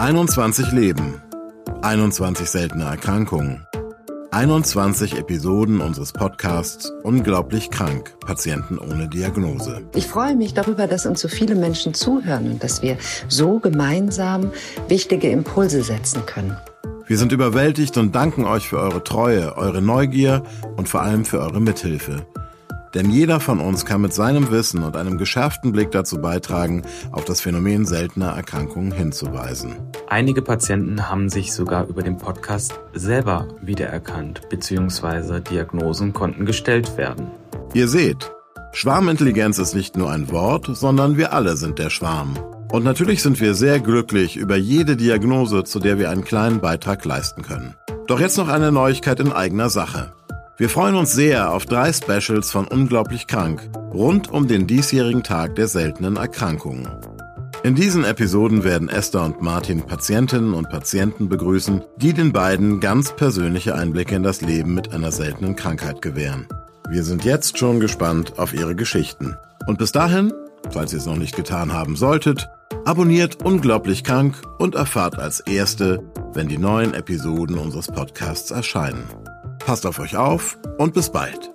21 Leben, 21 seltene Erkrankungen, 21 Episoden unseres Podcasts Unglaublich krank, Patienten ohne Diagnose. Ich freue mich darüber, dass uns so viele Menschen zuhören und dass wir so gemeinsam wichtige Impulse setzen können. Wir sind überwältigt und danken euch für eure Treue, eure Neugier und vor allem für eure Mithilfe. Denn jeder von uns kann mit seinem Wissen und einem geschärften Blick dazu beitragen, auf das Phänomen seltener Erkrankungen hinzuweisen. Einige Patienten haben sich sogar über den Podcast selber wiedererkannt, bzw. Diagnosen konnten gestellt werden. Ihr seht, Schwarmintelligenz ist nicht nur ein Wort, sondern wir alle sind der Schwarm. Und natürlich sind wir sehr glücklich über jede Diagnose, zu der wir einen kleinen Beitrag leisten können. Doch jetzt noch eine Neuigkeit in eigener Sache. Wir freuen uns sehr auf drei Specials von Unglaublich Krank rund um den diesjährigen Tag der seltenen Erkrankungen. In diesen Episoden werden Esther und Martin Patientinnen und Patienten begrüßen, die den beiden ganz persönliche Einblicke in das Leben mit einer seltenen Krankheit gewähren. Wir sind jetzt schon gespannt auf ihre Geschichten. Und bis dahin, falls ihr es noch nicht getan haben solltet, abonniert Unglaublich Krank und erfahrt als Erste, wenn die neuen Episoden unseres Podcasts erscheinen. Passt auf euch auf und bis bald.